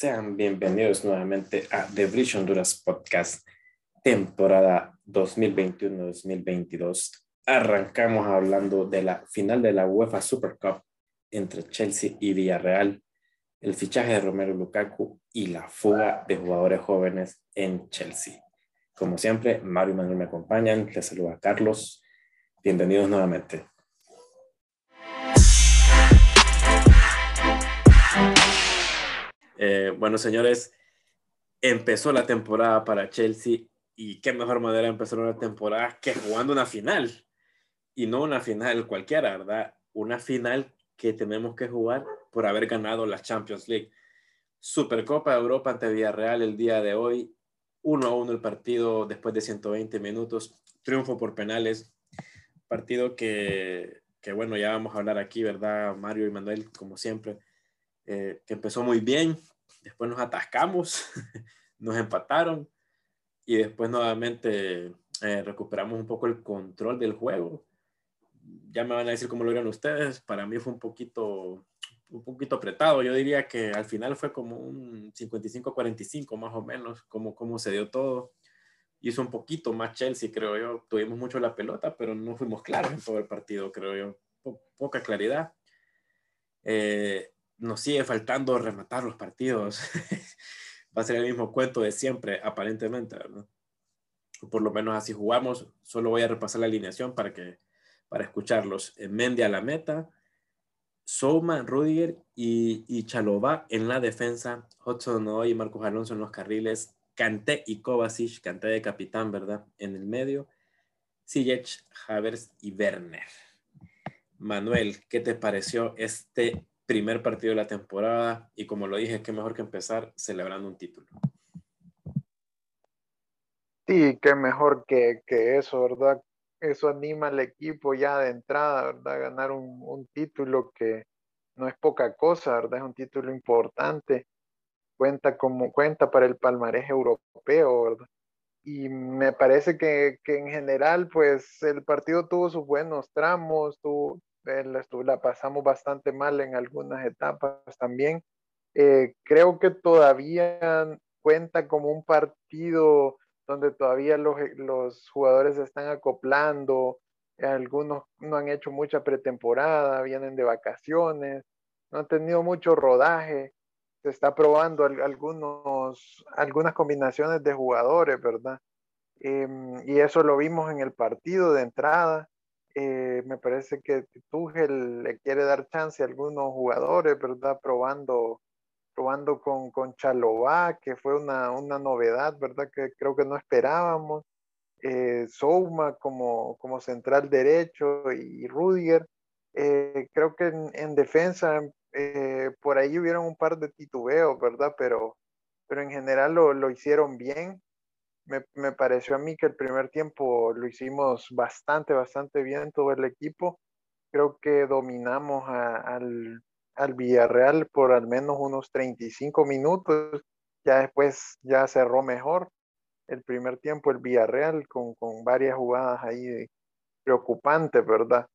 Sean bienvenidos nuevamente a The Bridge Honduras Podcast, temporada 2021-2022. Arrancamos hablando de la final de la UEFA Super Cup entre Chelsea y Villarreal, el fichaje de Romero Lukaku y la fuga de jugadores jóvenes en Chelsea. Como siempre, Mario y Manuel me acompañan. Les saluda Carlos. Bienvenidos nuevamente. Eh, bueno, señores, empezó la temporada para Chelsea y qué mejor manera de empezar una temporada que jugando una final. Y no una final cualquiera, ¿verdad? Una final que tenemos que jugar por haber ganado la Champions League. Supercopa de Europa ante Villarreal el día de hoy. 1 a 1 el partido después de 120 minutos. Triunfo por penales. Partido que, que bueno, ya vamos a hablar aquí, ¿verdad? Mario y Manuel, como siempre eh, que empezó muy bien, después nos atascamos, nos empataron y después nuevamente eh, recuperamos un poco el control del juego. Ya me van a decir cómo lo vieron ustedes, para mí fue un poquito, un poquito apretado, yo diría que al final fue como un 55-45 más o menos, como, como se dio todo. Hizo un poquito más Chelsea, creo yo. Tuvimos mucho la pelota, pero no fuimos claros en todo el partido, creo yo. poca claridad. Eh, nos sigue faltando rematar los partidos. Va a ser el mismo cuento de siempre, aparentemente, ¿verdad? Por lo menos así jugamos. Solo voy a repasar la alineación para, que, para escucharlos. Mendy a la meta, Souma, Rudiger y, y Chalobá en la defensa, Hudson Noy y Marcos Alonso en los carriles, Kanté y Kovacic, Kanté de capitán, ¿verdad? En el medio, Ziyech, Havers y Werner. Manuel, ¿qué te pareció este primer partido de la temporada y como lo dije, qué mejor que empezar celebrando un título. Sí, qué mejor que, que eso, ¿verdad? Eso anima al equipo ya de entrada, ¿verdad? Ganar un, un, título que no es poca cosa, ¿verdad? Es un título importante. Cuenta, como, cuenta para el palmarés europeo, ¿verdad? Y me parece que, que en general, pues el partido tuvo sus buenos tramos, tuvo, la pasamos bastante mal en algunas etapas también. Eh, creo que todavía cuenta como un partido donde todavía los, los jugadores están acoplando, algunos no han hecho mucha pretemporada, vienen de vacaciones, no han tenido mucho rodaje, se está probando algunos, algunas combinaciones de jugadores, ¿verdad? Em, y eso lo vimos en el partido de entrada. Eh, me parece que Tuchel le quiere dar chance a algunos jugadores, ¿verdad? Probando, probando con, con Chalobá, que fue una, una novedad, ¿verdad? Que creo que no esperábamos. Eh, Souma como, como central derecho y Rudiger. Eh, creo que en, defensa eh, por ahí hubieron un par de titubeos, ¿verdad? Pero, pero en general lo, lo hicieron bien me, pareció a mí que el primer tiempo lo hicimos bastante, bastante bien todo el equipo. Creo que dominamos al, al Villarreal por al menos unos 35 minutos. Ya después ya cerró mejor el primer tiempo el Villarreal con, con varias jugadas ahí preocupantes, ¿verdad?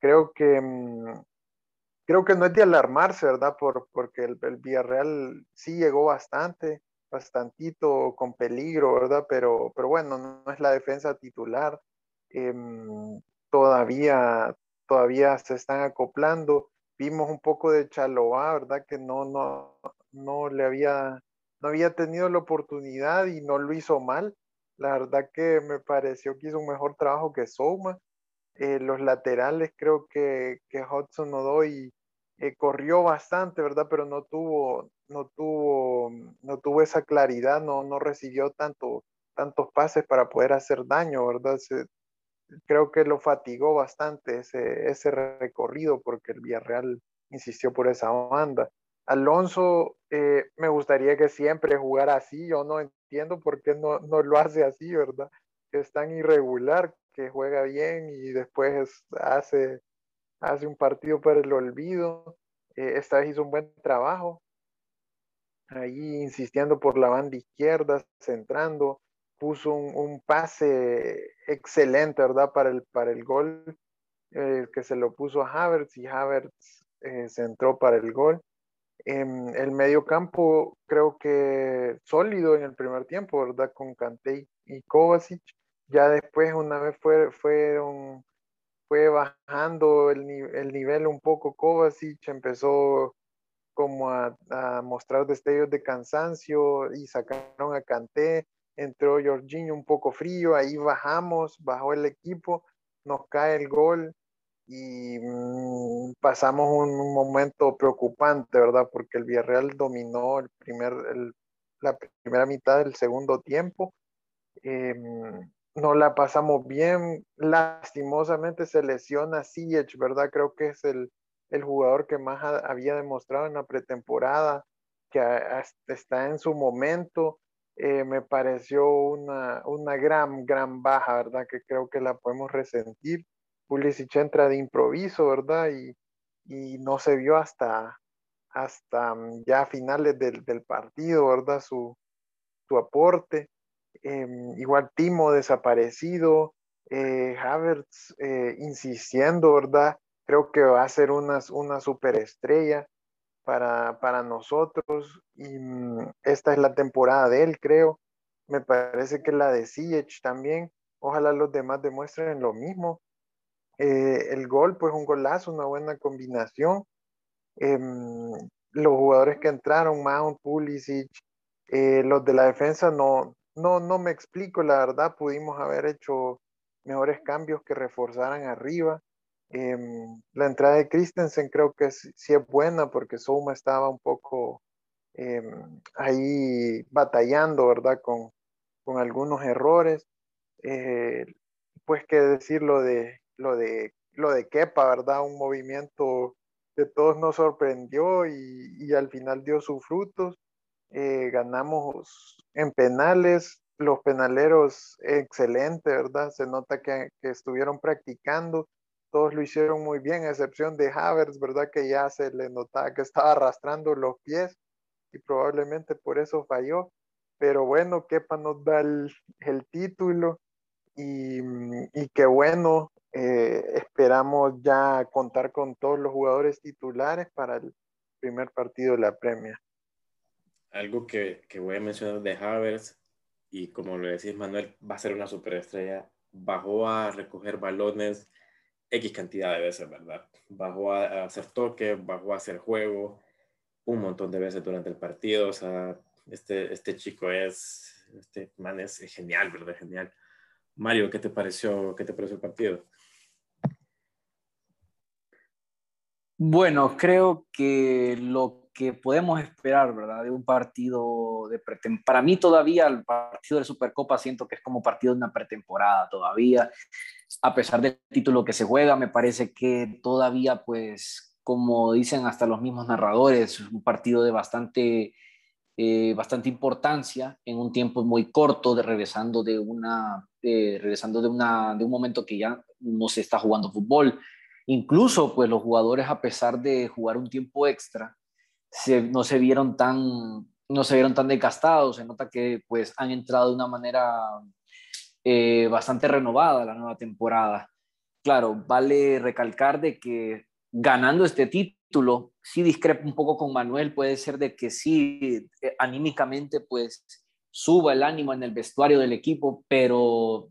Creo que, mm, creo que no es de alarmarse, ¿verdad? Por, porque el, el Villarreal sí llegó bastante bastantito con peligro, ¿verdad? Pero, pero bueno, no, es la defensa titular. Em, todavía, todavía se están acoplando. Vimos un poco de Chaloa, ¿verdad? Que no, no, no le había, no había tenido la oportunidad y no lo hizo mal. La verdad que me pareció que hizo un mejor trabajo que Souma. Eh, los laterales creo que, que Hudson Odoy eh, corrió bastante, ¿verdad? Pero no tuvo, no tuvo, no tuvo esa claridad, no, no recibió tanto, tantos pases para poder hacer daño, ¿verdad? creo que lo fatigó bastante ese, ese recorrido porque el Villarreal insistió por esa banda. Alonso, eh, me gustaría que siempre jugara así, yo no entiendo por qué no, no lo hace así, ¿verdad? Es tan irregular, que juega bien y después hace, hace un partido para el olvido. Eh, esta vez hizo un buen trabajo, ahí insistiendo por la banda izquierda, centrando, puso un, pase excelente, ¿verdad? Para el, para el gol, eh, que se lo puso a Havertz y Havertz eh, centró para el gol. Em, el medio campo creo que sólido en el primer tiempo, ¿verdad? Con Kanté y Kovacic. Ya después, una vez fue, fueron, fue bajando el, el nivel un poco Kovacic, empezó como a, a, mostrar destellos de cansancio y sacaron a Kanté, entró Jorginho un poco frío, ahí bajamos, bajó el equipo, nos cae el gol y mm, pasamos un, momento preocupante, ¿verdad? Porque el Villarreal dominó el primer, la primera mitad del segundo tiempo. Em, no la pasamos bien, lastimosamente se lesiona Ziyech, ¿verdad? Creo que es el, el jugador que más había demostrado en la pretemporada, que está en su momento. Eh, me pareció una, una gran, gran baja, ¿verdad? Que creo que la podemos resentir. Pulisic entra de improviso, ¿verdad? Y, y no se vio hasta, hasta mm, ya finales del, del partido, ¿verdad? Su, su aporte. Em, igual Timo desaparecido, eh, Havertz eh, insistiendo, ¿verdad? Creo que va a ser una, una superestrella para, para nosotros y mm, esta es la temporada de él, creo. Me parece que la de Ziyech también. Ojalá los demás demuestren lo mismo. Eh, el gol, pues un golazo, una buena combinación. Em, los jugadores que entraron, Mount, Pulisic, eh, los de la defensa, no, no, no me explico, la verdad, pudimos haber hecho mejores cambios que reforzaran arriba. Em, la entrada de Christensen creo que sí, es buena porque Souma estaba un poco em, ahí batallando, ¿verdad? Con, con algunos errores. Eh, pues qué decir lo de, lo de, lo de Kepa, ¿verdad? Un movimiento que todos nos sorprendió y al final dio sus frutos. Eh, ganamos en penales, los penaleros excelente, ¿verdad? Se nota que, que estuvieron practicando todos lo hicieron muy bien, a excepción de Havertz, ¿verdad? Que ya se le notaba que estaba arrastrando los pies y probablemente por eso falló. Pero bueno, Kepa nos da el, título y, y qué bueno, eh, esperamos ya contar con todos los jugadores titulares para el primer partido de la Premia. Algo que, que voy a mencionar de Havertz, y como lo decís Manuel, va a ser una superestrella, bajó a recoger balones, X cantidad de veces, ¿verdad? Bajó a, hacer toque, bajó a hacer juego un montón de veces durante el partido. O sea, este, este chico es, este man es genial, ¿verdad? Genial. Mario, ¿qué te pareció, qué te pareció el partido? Bueno, creo que lo que podemos esperar, ¿verdad? De un partido de pretemporada. Para mí todavía el partido de Supercopa siento que es como partido de una pretemporada todavía a pesar del título que se juega, me parece que todavía, pues, como dicen hasta los mismos narradores, es un partido de bastante, eh, bastante importancia en un tiempo muy corto, de regresando de una, regresando de una, de un momento que ya no se está jugando fútbol. Incluso, pues, los jugadores, a pesar de jugar un tiempo extra, no se vieron tan no se vieron tan desgastados, se nota que pues han entrado de una manera eh, bastante renovada la nueva temporada. Claro, vale recalcar de que ganando este título, sí discrepo un poco con Manuel, puede ser de que sí, eh, anímicamente, pues suba el ánimo en el vestuario del equipo, pero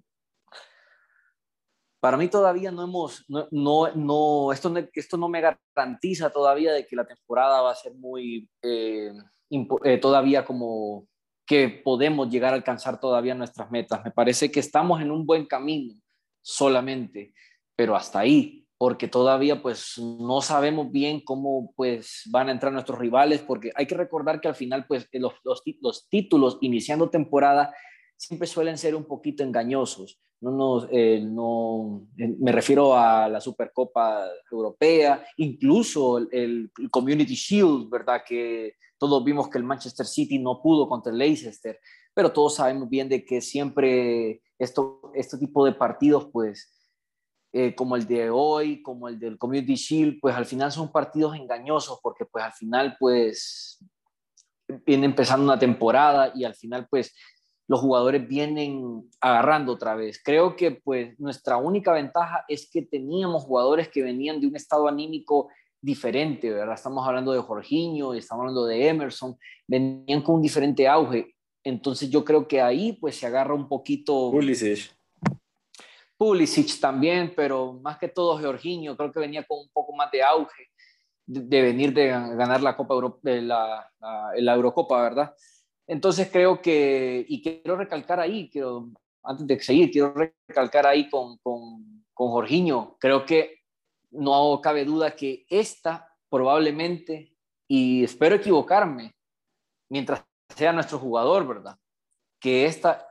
para mí todavía no hemos, no, no, esto, esto no me garantiza todavía de que la temporada va a ser muy, eh, todavía como que podemos llegar a alcanzar todavía nuestras metas. Me parece que estamos en un buen camino solamente, pero hasta ahí, porque todavía pues no sabemos bien cómo pues van a entrar nuestros rivales, porque hay que recordar que al final pues los, los títulos iniciando temporada siempre suelen ser un poquito engañosos. No, no, eh, no, eh, me refiero a la Supercopa Europea, incluso el, el Community Shield, ¿verdad? Que todos vimos que el Manchester City no pudo contra el Leicester, pero todos sabemos bien de que siempre esto, este tipo de partidos, pues, eh, como el de hoy, como el del Community Shield, pues al final son partidos engañosos porque pues al final pues viene empezando una temporada y al final pues los jugadores vienen agarrando otra vez. Creo que pues nuestra única ventaja es que teníamos jugadores que venían de un estado anímico diferente, ¿verdad? Estamos hablando de Jorginho, estamos hablando de Emerson, venían con un diferente auge. Entonces yo creo que ahí pues se agarra un poquito... Pulisic. Pulisic también, pero más que todo Jorginho, creo que venía con un poco más de auge de, venir de ganar la Copa Euro, de la, la, Eurocopa, ¿verdad? Entonces creo que, y quiero recalcar ahí, quiero, antes de seguir, quiero recalcar ahí con, con, con Jorginho, creo que no cabe duda que esta probablemente, y espero equivocarme, mientras sea nuestro jugador, ¿verdad? Que esta,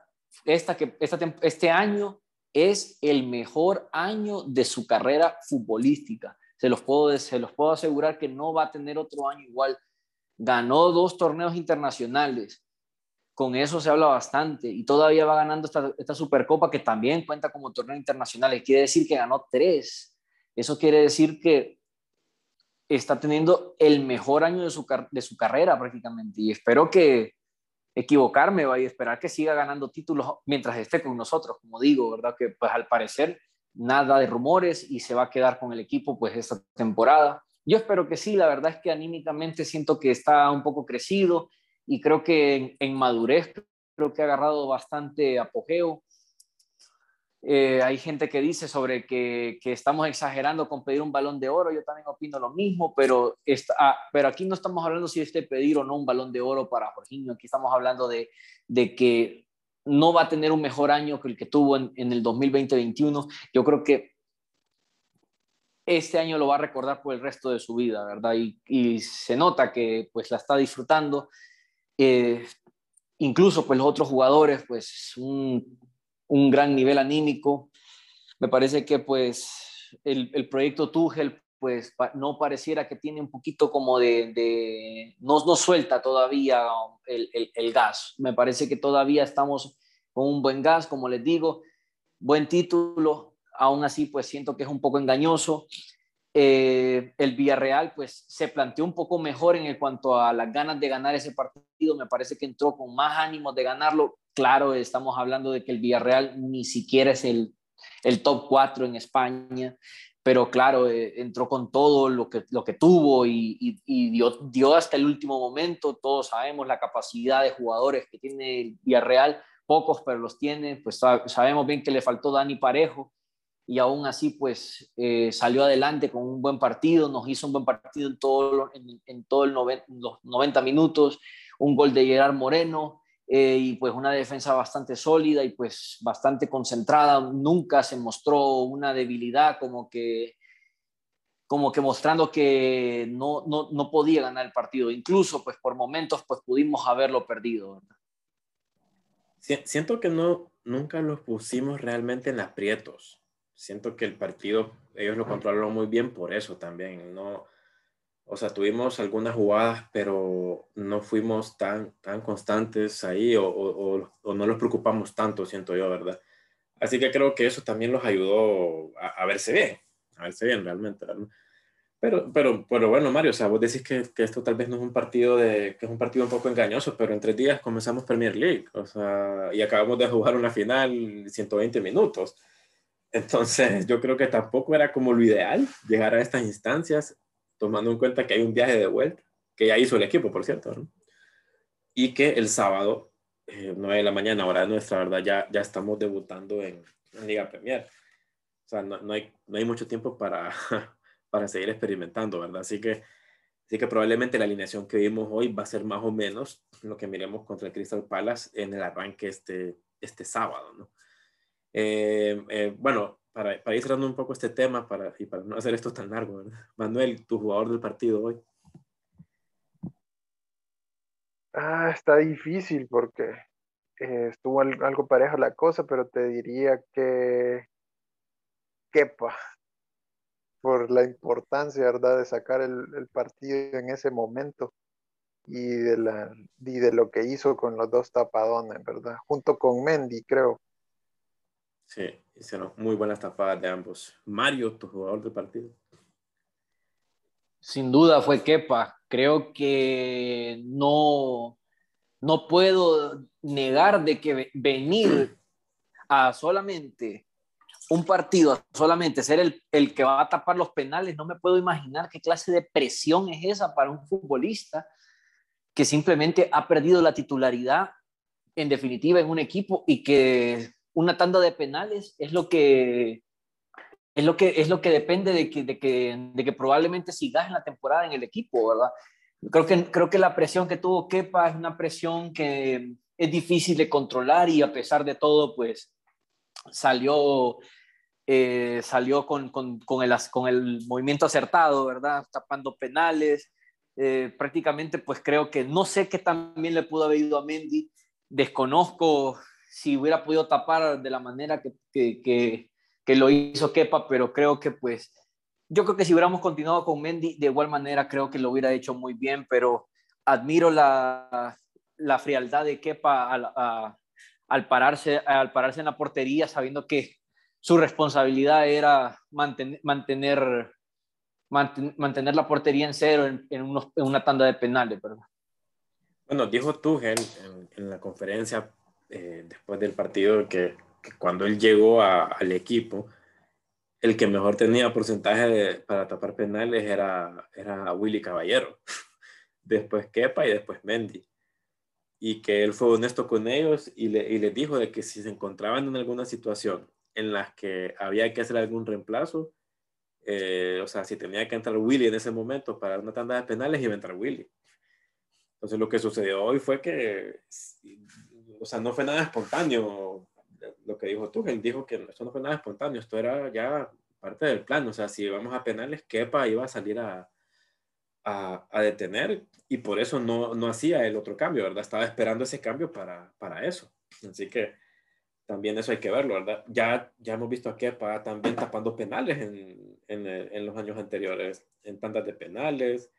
esta, que esta, este año es el mejor año de su carrera futbolística. Se los, puedo, se los puedo asegurar que no va a tener otro año igual. Ganó dos torneos internacionales. Con eso se habla bastante y todavía va ganando esta, Supercopa que también cuenta como torneo internacional. Y quiere decir que ganó tres. Eso quiere decir que está teniendo el mejor año de su, de su carrera prácticamente. Y espero que equivocarme y esperar que siga ganando títulos mientras esté con nosotros, como digo, ¿verdad? Que pues al parecer nada de rumores y se va a quedar con el equipo pues esta temporada. Yo espero que sí, la verdad es que anímicamente siento que está un poco crecido y creo que en, madurez creo que ha agarrado bastante apogeo. Eh, hay gente que dice sobre que, que, estamos exagerando con pedir un balón de oro, yo también opino lo mismo, pero, está, ah, pero aquí no estamos hablando si este pedir o no un balón de oro para Jorginho, aquí estamos hablando de, de que no va a tener un mejor año que el que tuvo en, el 2020-21. Yo creo que este año lo va a recordar por el resto de su vida, ¿verdad? Y, se nota que pues la está disfrutando. Eh, incluso pues los otros jugadores, pues un, gran nivel anímico. Me parece que pues el, proyecto Tuchel pues no pareciera que tiene un poquito como de, no, no suelta todavía el, el, gas. Me parece que todavía estamos con un buen gas, como les digo, buen título, aún así pues siento que es un poco engañoso. Eh, el Villarreal pues se planteó un poco mejor en cuanto a las ganas de ganar ese partido, me parece que entró con más ánimos de ganarlo. Claro, estamos hablando de que el Villarreal ni siquiera es el, el top 4 en España, pero claro, eh, entró con todo lo que, lo que tuvo y, dio, dio, hasta el último momento. Todos sabemos la capacidad de jugadores que tiene el Villarreal, pocos, pero los tiene. Pues sabemos bien que le faltó Dani Parejo y aún así pues eh, salió adelante con un buen partido, nos hizo un buen partido en todo, en, en todo los 90 minutos, un gol de Gerard Moreno, eh, y pues una defensa bastante sólida y pues bastante concentrada. Nunca se mostró una debilidad como que, como que mostrando que no, no, no podía ganar el partido. Incluso pues por momentos pues pudimos haberlo perdido. Siento que no, nunca los pusimos realmente en aprietos. Siento que el partido ellos lo controlaron muy bien por eso también. No, o sea, tuvimos algunas jugadas, pero no fuimos tan, tan constantes ahí o, o, o, no los preocupamos tanto, siento yo, ¿verdad? Así que creo que eso también los ayudó a, verse bien, a verse bien realmente, ¿verdad? Pero, pero, pero bueno, Mario, o sea, vos decís que, que, esto tal vez no es un partido de, que es un partido un poco engañoso, pero en tres días comenzamos Premier League, o sea, y acabamos de jugar una final 120 minutos. Entonces, yo creo que tampoco era como lo ideal llegar a estas instancias tomando en cuenta que hay un viaje de vuelta, que ya hizo el equipo, por cierto, y que el sábado, eh, 9 de la mañana, hora nuestra, ¿verdad? Ya, ya estamos debutando en, Liga Premier. O sea, no, no, hay, no hay mucho tiempo para, para seguir experimentando, ¿verdad? Así que, así que probablemente la alineación que vimos hoy va a ser más o menos lo que miremos contra el Crystal Palace en el arranque este, este sábado, ¿no? Eh, eh, bueno, para, para, ir cerrando un poco este tema para, y para no hacer esto tan largo, ¿verdad? Manuel, tu jugador del partido hoy. Ah, está difícil porque eh, estuvo algo pareja la cosa, pero te diría que Kepa, por la importancia, ¿verdad?, de sacar el, el, partido en ese momento y de, la, y de lo que hizo con los dos tapadones, ¿verdad? Junto con Mendy, creo. Sí, hicieron muy buenas tapadas de ambos. Mario, tu jugador del partido. Sin duda fue Kepa. Creo que no, no puedo negar de que venir a solamente un partido solamente ser el, el, que va a tapar los penales, no me puedo imaginar qué clase de presión es esa para un futbolista que simplemente ha perdido la titularidad en definitiva en un equipo y que una tanda de penales es lo que es lo que es lo que depende de que, de que, de que probablemente sigas en la temporada en el equipo, ¿verdad? Creo que, creo que la presión que tuvo Kepa es una presión que es difícil de controlar y a pesar de todo, pues salió eh, salió con, con, con, el, con el movimiento acertado, ¿verdad? Tapando penales. Eh, prácticamente, pues creo que no sé qué también le pudo haber ido a Mendy. Desconozco si hubiera podido tapar de la manera que, que, que, lo hizo Kepa, pero creo que pues yo creo que si hubiéramos continuado con Mendy, de igual manera creo que lo hubiera hecho muy bien, pero admiro la, la frialdad de Kepa al, al, pararse, al pararse en la portería sabiendo que su responsabilidad era mantener, mantener, mantener la portería en cero en, en, unos, en una tanda de penales. ¿verdad? Bueno, dijo Tuchel en, en la conferencia eh, después del partido que, cuando él llegó al equipo, el que mejor tenía porcentaje para tapar penales era, era Willy Caballero, después Kepa y después Mendy. Y que él fue honesto con ellos y, le, y les dijo de que si se encontraban en alguna situación en las que había que hacer algún reemplazo. Eh, o sea, si tenía que entrar Willy en ese momento para una tanda de penales, iba a entrar Willy. Entonces lo que sucedió hoy fue que, o sea, no fue nada espontáneo lo que dijo tú, él dijo que esto no fue nada espontáneo, esto era ya parte del plan, o sea, si vamos a penales, Kepa iba a salir a, a, a detener y por eso no, no hacía el otro cambio, ¿verdad? Estaba esperando ese cambio para, para eso. Así que también eso hay que verlo, ¿verdad? Ya, ya hemos visto a Kepa también tapando penales en, en, en, los años anteriores, en tandas de penales,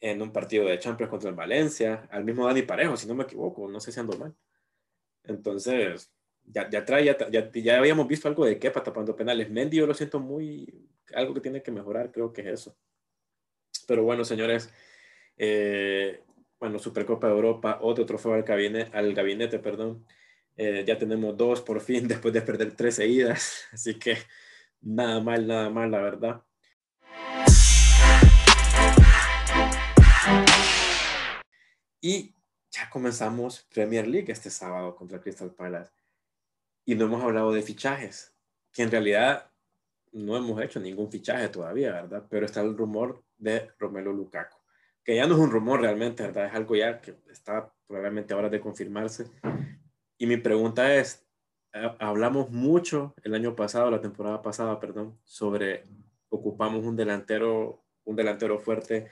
en un partido de Champions contra el Valencia, al mismo Dani Parejo, si no me equivoco, no sé si ando mal. Entonces, ya, ya trae, ya, ya, ya, habíamos visto algo de Kepa tapando penales. Mendy yo lo siento muy, algo que tiene que mejorar, creo que es eso. Pero bueno, señores, eh, bueno, Supercopa de Europa, otro trofeo al gabinete, al gabinete perdón. Eh, ya tenemos dos por fin después de perder tres seguidas. Así que nada mal, nada mal, la verdad. Y ya comenzamos Premier League este sábado contra Crystal Palace. Y no hemos hablado de fichajes, que en realidad no hemos hecho ningún fichaje todavía, ¿verdad? Pero está el rumor de Romelo Lukaku, que ya no es un rumor realmente, ¿verdad? Es algo ya que está probablemente ahora de confirmarse, y mi pregunta es, hablamos mucho el año pasado, la temporada pasada, perdón, sobre ocupamos un delantero, un delantero fuerte.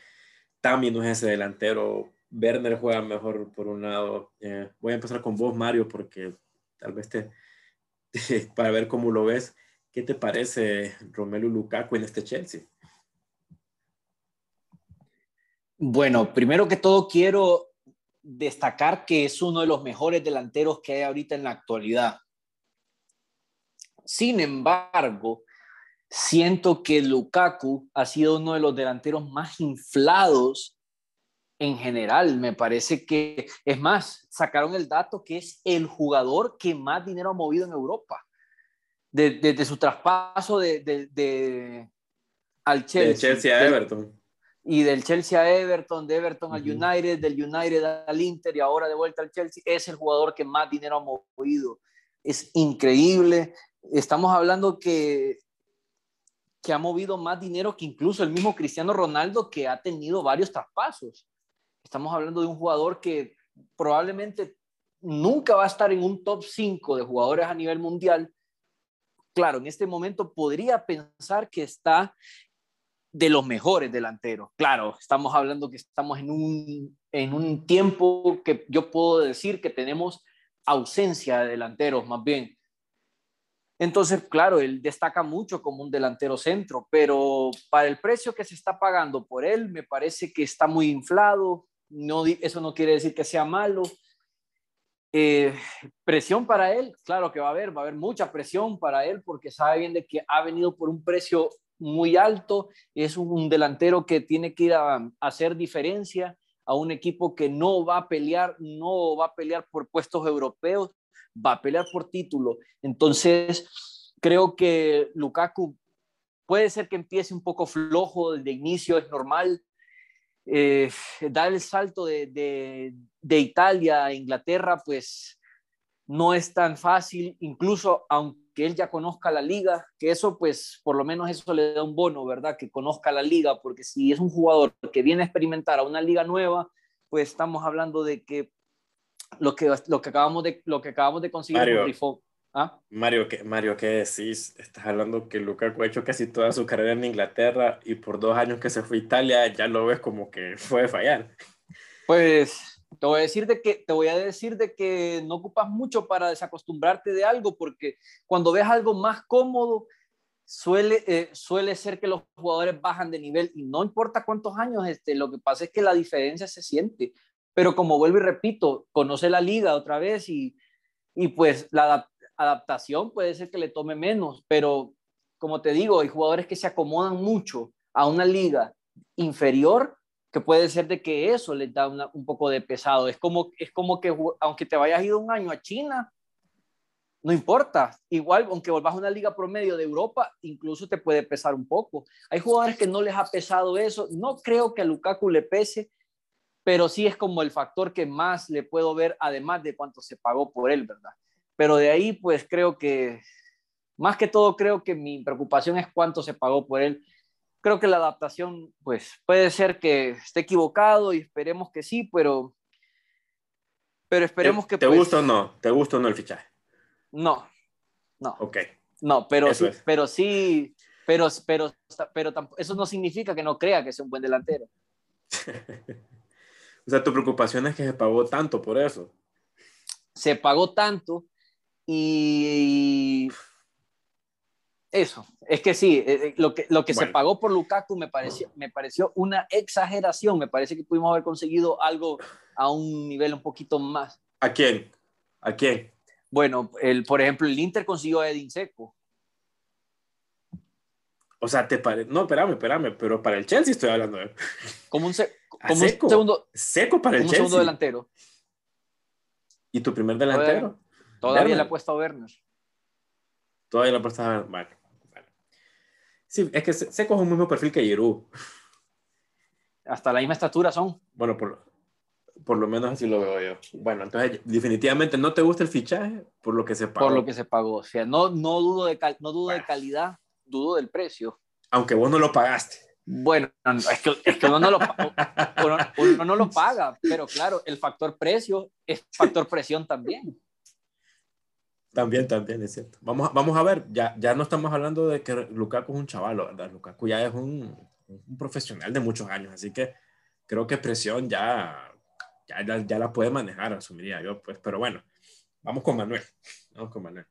También no es ese delantero. Werner juega mejor por un lado. Eh, voy a empezar con vos, Mario, porque tal vez te, para ver cómo lo ves. ¿Qué te parece Romelu Lukaku en este Chelsea? Bueno, primero que todo quiero destacar que es uno de los mejores delanteros que hay ahorita en la actualidad. Sin embargo, siento que Lukaku ha sido uno de los delanteros más inflados en general. Me parece que, es más, sacaron el dato que es el jugador que más dinero ha movido en Europa. Desde, su traspaso de, de, al Chelsea. De Chelsea a Everton y del Chelsea a Everton, de Everton al United, del United al Inter y ahora de vuelta al Chelsea, es el jugador que más dinero ha movido. Es increíble. Estamos hablando que, que ha movido más dinero que incluso el mismo Cristiano Ronaldo, que ha tenido varios traspasos. Estamos hablando de un jugador que probablemente nunca va a estar en un top 5 de jugadores a nivel mundial. Claro, en este momento podría pensar que está de los mejores delanteros. Claro, estamos hablando que estamos en un, en un tiempo que yo puedo decir que tenemos ausencia de delanteros más bien. Entonces, claro, él destaca mucho como un delantero centro, pero para el precio que se está pagando por él, me parece que está muy inflado. No, eso no quiere decir que sea malo. Eh, presión para él, claro que va a haber, va a haber mucha presión para él porque sabe bien de que ha venido por un precio muy alto, es un delantero que tiene que ir a, hacer diferencia a un equipo que no va a pelear, no va a pelear por puestos europeos, va a pelear por título. Entonces, creo que Lukaku puede ser que empiece un poco flojo de inicio, es normal. Eh, dar el salto de, de, de, Italia a Inglaterra, pues no es tan fácil, incluso aunque él ya conozca la liga, que eso pues por lo menos eso le da un bono, ¿verdad? Que conozca la liga, porque si es un jugador que viene a experimentar a una liga nueva, pues estamos hablando de que lo que, lo que, acabamos, de, lo que acabamos de conseguir Mario, ¿Ah? Mario, ¿qué, Mario, ¿qué decís? Estás hablando que Lukaku ha hecho casi toda su carrera en Inglaterra y por dos años que se fue a Italia ya lo ves como que fue de fallar. Pues te voy a decir de que te voy a decir de que no ocupas mucho para desacostumbrarte de algo porque cuando ves algo más cómodo suele eh, suele ser que los jugadores bajan de nivel y no importa cuántos años este lo que pasa es que la diferencia se siente pero como vuelvo y repito conoce la liga otra vez y y pues la adaptación puede ser que le tome menos pero como te digo hay jugadores que se acomodan mucho a una liga inferior que puede ser de que eso le da un poco de pesado. Es como, es como que aunque te vayas ido un año a China, no importa. Igual, aunque volvas a una liga promedio de Europa, incluso te puede pesar un poco. Hay jugadores que no les ha pesado eso. No creo que a Lukaku le pese, pero sí es como el factor que más le puedo ver, además de cuánto se pagó por él, ¿verdad? Pero de ahí, pues creo que, más que todo, creo que mi preocupación es cuánto se pagó por él creo que la adaptación, pues puede ser que esté equivocado y esperemos que sí, pero, pero esperemos que... ¿Te pues, gusta o no? ¿Te gusta o no el fichaje? No, no. Ok. No, pero sí, pero sí, pero, pero, pero, eso no significa que no crea que sea un buen delantero. o sea, tu preocupación es que se pagó tanto por eso. Se pagó tanto y eso, es que sí, eh, eh, lo que, lo que se pagó por Lukaku me pareció, me pareció una exageración, me parece que pudimos haber conseguido algo a un nivel un poquito más. ¿A quién? ¿A quién? Bueno, el, por ejemplo, el Inter consiguió a Edin Seco. O sea, te parece. No, espérame, espérame, pero para el Chelsea estoy hablando de. Como un, como un segundo. Seco para el Chelsea. Un segundo delantero. ¿Y tu primer delantero? Todavía, le ha puesto a Werner. Todavía le ha puesto a Werner. Sí, es que Seco es un mismo perfil que Giroud. Hasta la misma estatura son. Bueno, por, por lo menos así lo veo yo. Bueno, entonces definitivamente no te gusta el fichaje por lo que se pagó. Por lo que se pagó. O sea, no, no dudo, de, no dudo de calidad, dudo del precio. Aunque vos no lo pagaste. Bueno, es que, es que uno, no lo, uno, uno no lo paga, pero claro, el factor precio es factor presión también. También, también, es cierto. Vamos, vamos a ver, ya, ya no estamos hablando de que Lukaku es un chaval, ¿verdad? Lukaku ya es un, un profesional de muchos años, así que creo que presión ya, ya, ya, la puede manejar, asumiría yo, pues, pero bueno, vamos con Manuel, vamos con Manuel.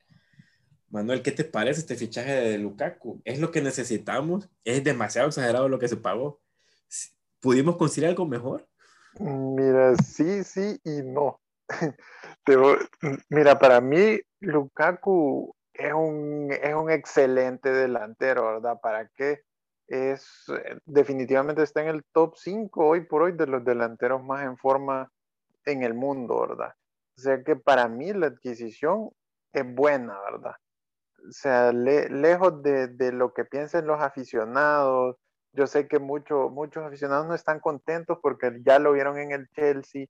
Manuel, ¿qué te parece este fichaje de Lukaku? ¿Es lo que necesitamos? ¿Es demasiado exagerado lo que se pagó? ¿Pudimos conseguir algo mejor? Mira, sí, sí y no. mira, para mí Lukaku es un, es un excelente delantero, ¿verdad? ¿Para qué? Es, definitivamente está en el top 5 hoy por hoy de los delanteros más en forma en el mundo, ¿verdad? O sea que para mí la adquisición es buena, ¿verdad? O sea, lejos de, de, lo que piensen los aficionados, yo sé que mucho, muchos aficionados no están contentos porque ya lo vieron en el Chelsea,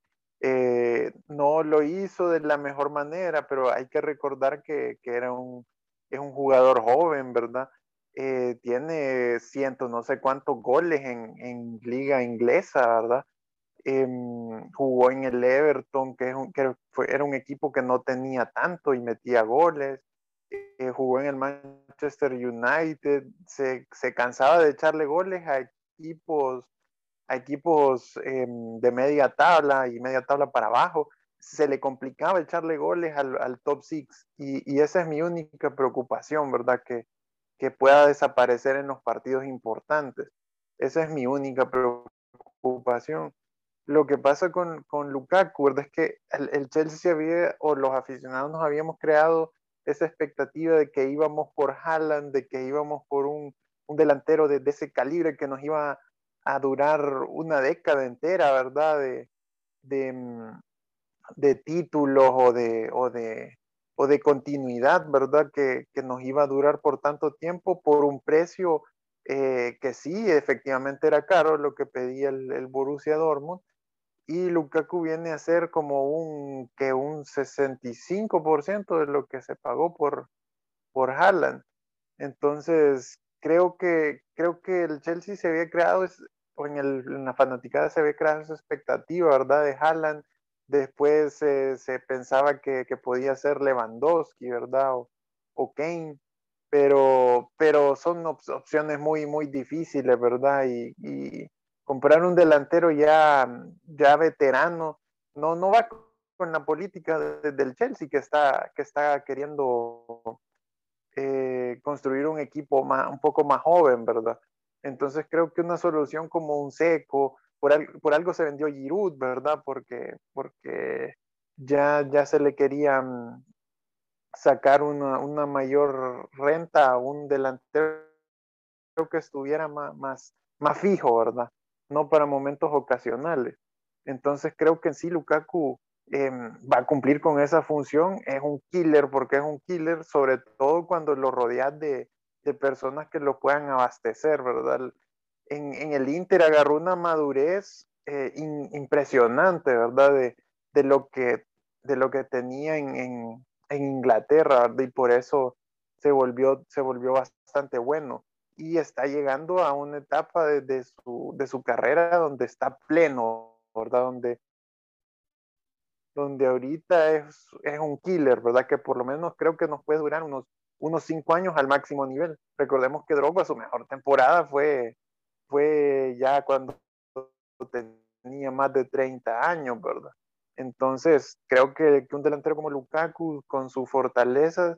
eh, no lo hizo de la mejor manera, pero hay que recordar que, era un, es un jugador joven, ¿verdad? Eh, tiene ciento no sé cuántos goles en, liga inglesa, ¿verdad? Em, jugó en el Everton, que, es un, que era un equipo que no tenía tanto y metía goles. Eh, jugó en el Manchester United, se, se, cansaba de echarle goles a equipos a equipos em, de media tabla y media tabla para abajo, se le complicaba echarle goles al, top six. Y, esa es mi única preocupación, ¿verdad? Que, que pueda desaparecer en los partidos importantes. Esa es mi única preocupación. Lo que pasa con, con Lukaku, ¿verdad? Es que el, Chelsea había, o los aficionados nos habíamos creado esa expectativa de que íbamos por Haaland, de que íbamos por un, un delantero de, de, ese calibre que nos iba a durar una década entera, ¿verdad? De, mm, de títulos o de, o de, o de continuidad, ¿verdad? Que, que, nos iba a durar por tanto tiempo por un precio eh, que sí, efectivamente era caro lo que pedía el, el, Borussia Dortmund. Y Lukaku viene a ser como un, que un 65% de lo que se pagó por, por Haaland. Entonces, creo que, creo que el Chelsea se había creado, o en, el, en la fanaticada se había creado esa expectativa, ¿verdad? De Haaland. Después se pensaba que, que, podía ser Lewandowski, ¿verdad? O, o Kane. Pero, pero son op opciones muy, muy difíciles, ¿verdad? Y, y, comprar un delantero ya, ya veterano no, no va con la política de, del Chelsea que está, que está queriendo eh, construir un equipo más, un poco más joven, ¿verdad? Entonces creo que una solución como un seco, por, por algo se vendió Giroud, ¿verdad? Porque, porque ya, ya se le quería sacar una, una mayor renta a un delantero que estuviera más, más, más fijo, ¿verdad? No para momentos ocasionales. Entonces creo que en sí Lukaku eh, va a cumplir con esa función. Es un killer porque es un killer, sobre todo cuando lo rodeas de, de personas que lo puedan abastecer, ¿verdad? En, en el Inter agarró una madurez eh, in, impresionante, ¿verdad? De, de, lo que, de lo que tenía en, en, en Inglaterra, ¿verdad? Y por eso se volvió, se volvió bastante bueno. Y está llegando a una etapa de, de, su, de su carrera donde está pleno, ¿verdad? Donde donde ahorita es, es, un killer, ¿verdad? Que por lo menos creo que nos puede durar unos, unos cinco años al máximo nivel. Recordemos que Drogba su mejor temporada fue, fue ya cuando tenía más de 30 años, ¿verdad? Entonces, creo que, un delantero como Lukaku, con su fortaleza,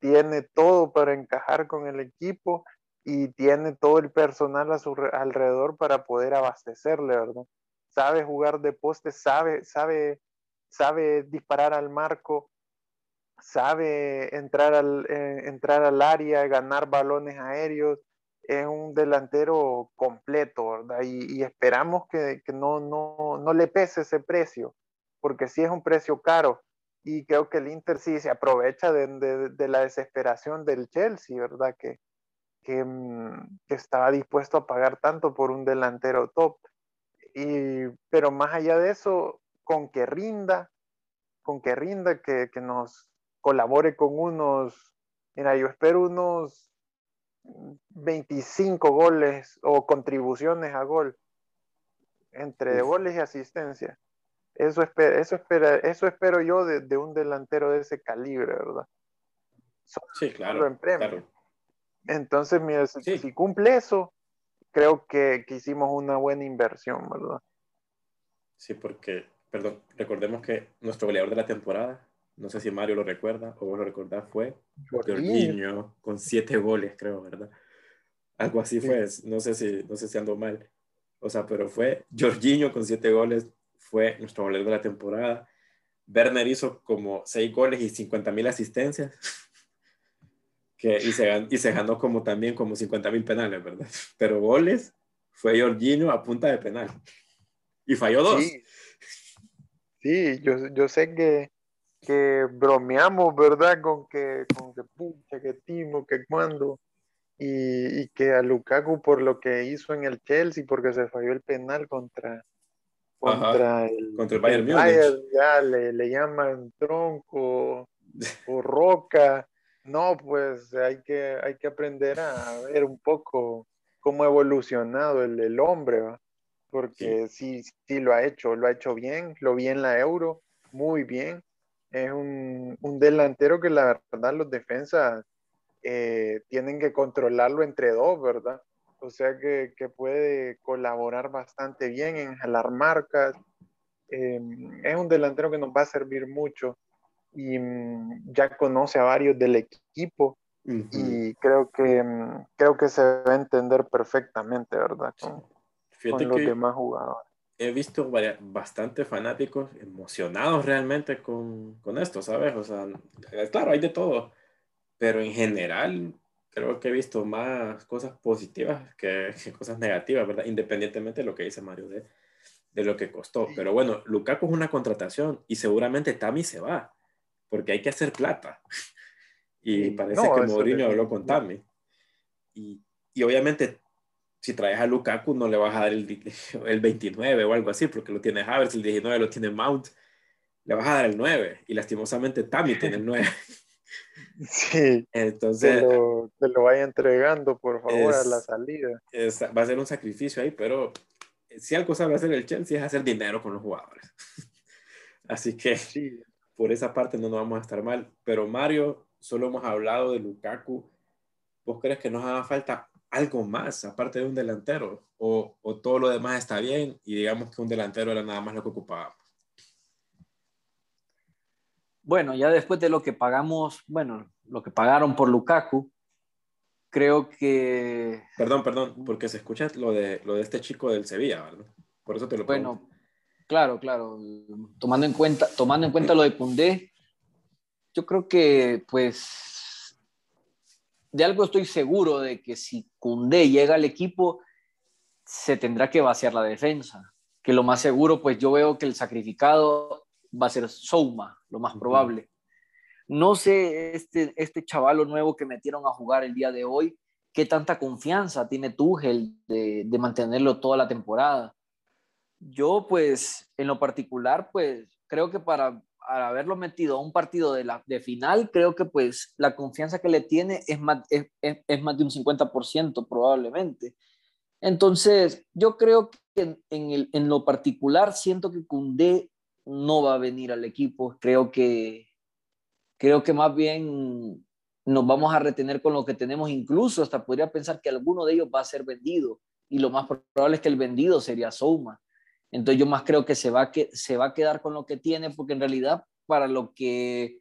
tiene todo para encajar con el equipo y tiene todo el personal a su alrededor para poder abastecerle, ¿verdad? Sabe jugar de poste, sabe, sabe sabe disparar al marco, sabe entrar al, eh, entrar al área, ganar balones aéreos, es un delantero completo, ¿verdad? Y, esperamos que, que no, no, no, le pese ese precio, porque sí es un precio caro. Y creo que el Inter sí se aprovecha de, de, de la desesperación del Chelsea, ¿verdad? Que, que, mm, que, estaba dispuesto a pagar tanto por un delantero top. Y, pero más allá de eso, con que rinda, con que rinda, que, que nos colabore con unos, mira, yo espero unos 25 goles o contribuciones a gol entre goles y asistencia. Eso, espera, eso, eso espero yo de, de, un delantero de ese calibre, ¿verdad? Solo sí, claro, en premio. claro. Entonces, mira, si, sí. si, cumple eso, creo que, que, hicimos una buena inversión, ¿verdad? Sí, porque perdón, recordemos que nuestro goleador de la temporada, no sé si Mario lo recuerda o vos lo recordás, fue Jorginho con siete goles, creo, ¿verdad? Algo así sí. fue, no sé, si, no sé si ando mal. O sea, pero fue Jorginho con siete goles, fue nuestro goleador de la temporada. Werner hizo como seis goles y 50 mil asistencias. Que, y, se, y se ganó como también como 50 mil penales, ¿verdad? Pero goles fue Jorginho a punta de penal. Y falló dos. Sí. Sí, yo, yo sé que, que bromeamos, ¿verdad? Con que, con que pucha, que timo, que cuando. Y, y, que a Lukaku por lo que hizo en el Chelsea, porque se falló el penal contra, contra, el, contra el Bayern, el Bayern ya le, le, llaman tronco o roca. No, pues hay que, hay que aprender a ver un poco cómo ha evolucionado el, el hombre, ¿va? porque sí. sí. sí, lo ha hecho, lo ha hecho bien, lo vi en la Euro, muy bien. Es un, un delantero que la verdad los defensas eh, tienen que controlarlo entre dos, ¿verdad? O sea que, que puede colaborar bastante bien en jalar marcas. Eh, es un delantero que nos va a servir mucho y um, ya conoce a varios del equipo uh -huh. y creo que, um, creo que se va a entender perfectamente, ¿verdad? Con, los que demás jugadores. He visto bastante fanáticos emocionados realmente con, con esto, ¿sabes? O sea, claro, hay de todo, pero en general creo que he visto más cosas positivas que, que cosas negativas, ¿verdad? Independientemente de lo que dice Mario de, de lo que costó. Pero bueno, Lukaku es una contratación y seguramente Tami se va. porque hay que hacer plata. Y parece que Mourinho habló con Tami. Y, y, obviamente, si traes a Lukaku, no le vas a dar el, el 29 o algo así, porque lo tiene Havertz, el 19 lo tiene Mount. Le vas a dar el 9. Y lastimosamente, Tami tiene el 9. Sí. Entonces. Te lo, te lo, vaya entregando, por favor, a la salida. va a ser un sacrificio ahí, pero si algo sabe hacer el Chelsea es hacer dinero con los jugadores. Así que sí. por esa parte no nos vamos a estar mal. Pero Mario, solo hemos hablado de Lukaku. ¿Vos crees que nos haga falta algo más aparte de un delantero? ¿O, o todo lo demás está bien y digamos que un delantero era nada más lo que ocupábamos? Bueno, ya después de lo que pagamos, bueno, lo que pagaron por Lukaku, creo que... Perdón, perdón, porque se escucha lo de, lo de este chico del Sevilla, ¿verdad? Por eso te lo pregunto. Bueno, claro, claro. Tomando en cuenta, tomando en cuenta lo de Cundé, yo creo que, pues, de algo estoy seguro de que si Cundé llega al equipo, se tendrá que vaciar la defensa. Que lo más seguro, pues yo veo que el sacrificado va a ser Souma, lo más probable. No sé, este, este chavalo nuevo que metieron a jugar el día de hoy, qué tanta confianza tiene Tuchel de, de mantenerlo toda la temporada. Yo, pues, en lo particular, pues, creo que para, haberlo metido a un partido de, la, de final, creo que, pues, la confianza que le tiene es más, es, es, más de un 50% probablemente. Entonces, yo creo que en, en, el, en lo particular siento que Cundé no va a venir al equipo. Creo que, creo que más bien nos vamos a retener con lo que tenemos. Incluso hasta podría pensar que alguno de ellos va a ser vendido y lo más probable es que el vendido sería Souma. Entonces yo más creo que se va, que, se va a quedar con lo que tiene porque en realidad para lo que,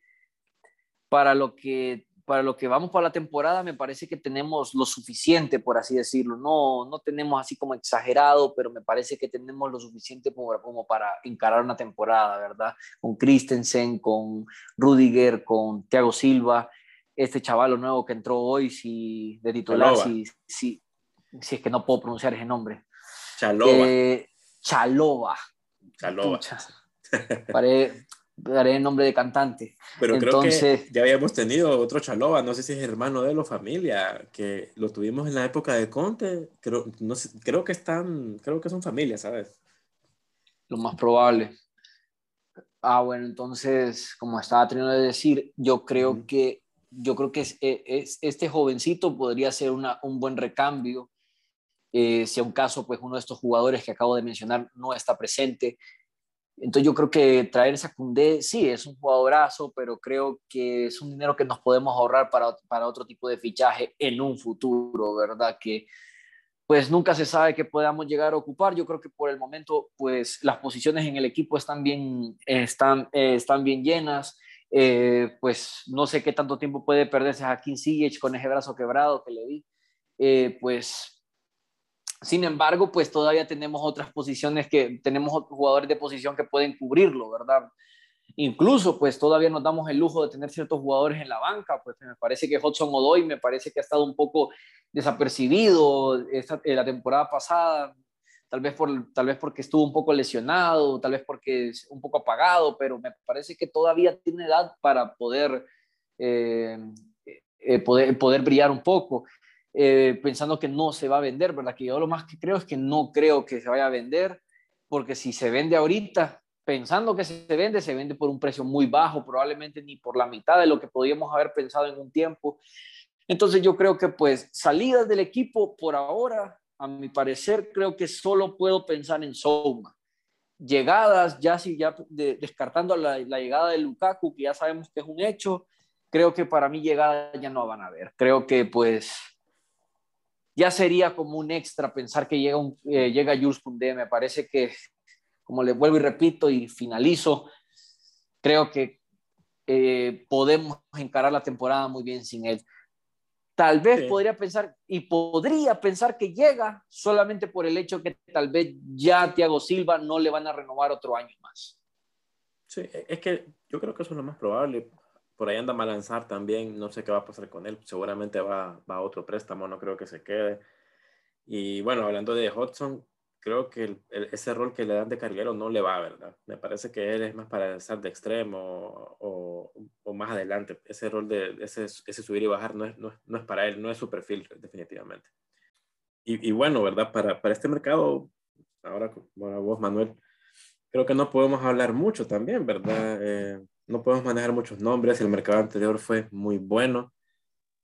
para lo que para lo que vamos para la temporada, me parece que tenemos lo suficiente, por así decirlo. No, no tenemos así como exagerado, pero me parece que tenemos lo suficiente como, como para encarar una temporada, ¿verdad? Con Christensen, con Rudiger, con Thiago Silva, este chavalo nuevo que entró hoy, si de titular, si, si, si, es que no puedo pronunciar ese nombre. Chalova. Eh, Chalova. Chalova. Daré el nombre de cantante. Pero creo que ya habíamos tenido otro Chaloba, no sé si es hermano de él o familia, que lo tuvimos en la época de Conte, creo, no sé, creo que están, creo que son familia, ¿sabes? Lo más probable. Ah, bueno, entonces, como estaba teniendo de decir, yo creo que yo creo que es, e, es, este jovencito podría ser una, un buen recambio. Eh, si a un caso, pues uno de estos jugadores que acabo de mencionar no está presente, entonces yo creo que traer esa Cundé, sí, es un jugadorazo, pero creo que es un dinero que nos podemos ahorrar para, para otro tipo de fichaje en un futuro, ¿verdad? Que pues nunca se sabe que podamos llegar a ocupar. Yo creo que por el momento, pues las posiciones en el equipo están bien, están, eh, están bien llenas. Eh, pues no sé qué tanto tiempo puede perderse a Ziyech con ese brazo quebrado que le di. Eh, pues sin embargo, pues todavía tenemos otras posiciones que tenemos jugadores de posición que pueden cubrirlo, ¿verdad? Incluso, pues todavía nos damos el lujo de tener ciertos jugadores en la banca, pues me parece que Hudson Odoy me parece que ha estado un poco desapercibido esta, la temporada pasada, tal vez, por, tal vez porque estuvo un poco lesionado, tal vez porque es un poco apagado, pero me parece que todavía tiene edad para poder, eh, eh, poder brillar un poco. Eh, pensando que no se va a vender, ¿verdad? Que yo lo más que creo es que no creo que se vaya a vender, porque si se vende ahorita, pensando que se vende, se vende por un precio muy bajo, probablemente ni por la mitad de lo que podíamos haber pensado en un tiempo. Entonces yo creo que pues salidas del equipo por ahora, a mi parecer, creo que solo puedo pensar en Souma. Llegadas, ya si ya descartando la, la llegada de Lukaku, que ya sabemos que es un hecho, creo que para mí llegada ya no van a ver. Creo que pues ya sería como un extra pensar que llega, un, eh, llega Jules Koundé. Me parece que, como le vuelvo y repito y finalizo, creo que eh, podemos encarar la temporada muy bien sin él. Tal vez podría pensar, y podría pensar que llega solamente por el hecho que tal vez ya a Thiago Silva no le van a renovar otro año más. Sí, es que yo creo que eso es lo más probable por ahí anda Malanzar también, no sé qué va a pasar con él, seguramente va, va a otro préstamo, no creo que se quede. Y bueno, hablando de Hudson, creo que ese rol que le dan de carguero no le va, ¿verdad? Me parece que él es más para estar de extremo o, o, más adelante. Ese rol de ese, ese subir y bajar no es, no, no, es para él, no es su perfil, definitivamente. Y, y bueno, ¿verdad? Para, para este mercado, ahora bueno, vos, Manuel, creo que no podemos hablar mucho también, ¿verdad? Eh, no podemos manejar muchos nombres. El mercado anterior fue muy bueno.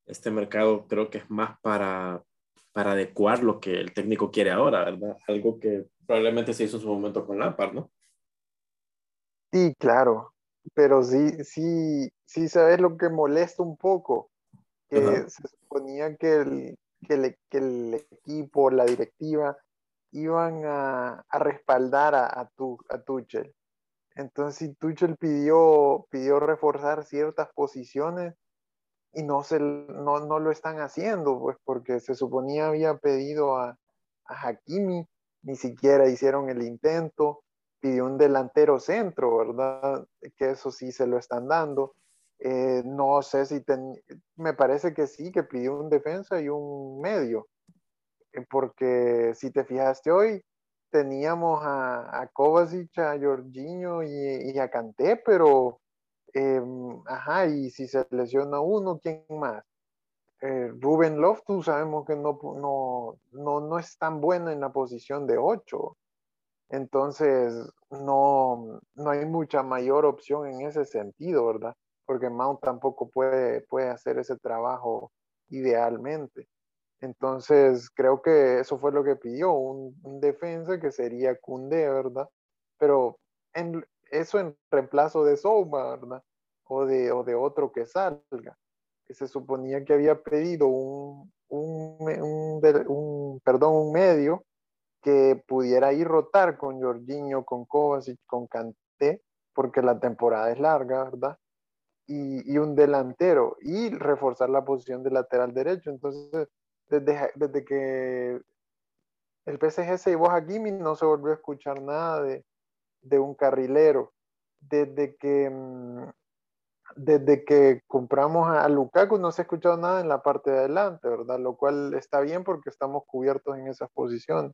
Este mercado creo que es más para, para adecuar lo que el técnico quiere ahora, ¿verdad? Algo que probablemente se hizo en su momento con Lampard, ¿no? Sí, claro, pero sí, sí, sí sabes lo que molesta un poco, que se suponía que el, que, el, que el equipo, la directiva, iban a, a respaldar a, a, tu, a Tuchel. Entonces, Tuchel pidió, pidió reforzar ciertas posiciones y no, se, no, no, lo están haciendo, pues porque se suponía había pedido a, a Hakimi, ni siquiera hicieron el intento, pidió un delantero centro, ¿verdad? Que eso sí se lo están dando. Eh, no sé si me parece que sí, que pidió un defensa y un medio, eh, porque si te fijaste hoy, teníamos a, a Kovacic, a Jorginho y, a Kanté, pero Em, ajá, y si se lesiona uno, ¿quién más? Eh, Ruben Loftus sabemos que no, no, no, no es tan bueno en la posición de 8. Entonces, no, no hay mucha mayor opción en ese sentido, ¿verdad? Porque Mount tampoco puede, puede hacer ese trabajo idealmente. Entonces, creo que eso fue lo que pidió, un, defensa que sería Kunde, ¿verdad? Pero en, eso en reemplazo de Souma, ¿verdad? O de, o de otro que salga. Que se suponía que había pedido un, un, un, perdón, un medio que pudiera ir rotar con Jorginho, con Kovacic, con Kanté, porque la temporada es larga, ¿verdad? Y, y, un delantero y reforzar la posición de lateral derecho. Entonces, desde, desde que el PSG se llevó a Hakimi, no se volvió a escuchar nada de, de un carrilero. Desde que, mm, desde que compramos a Lukaku no se ha escuchado nada en la parte de adelante, ¿verdad? Lo cual está bien porque estamos cubiertos en esas posiciones.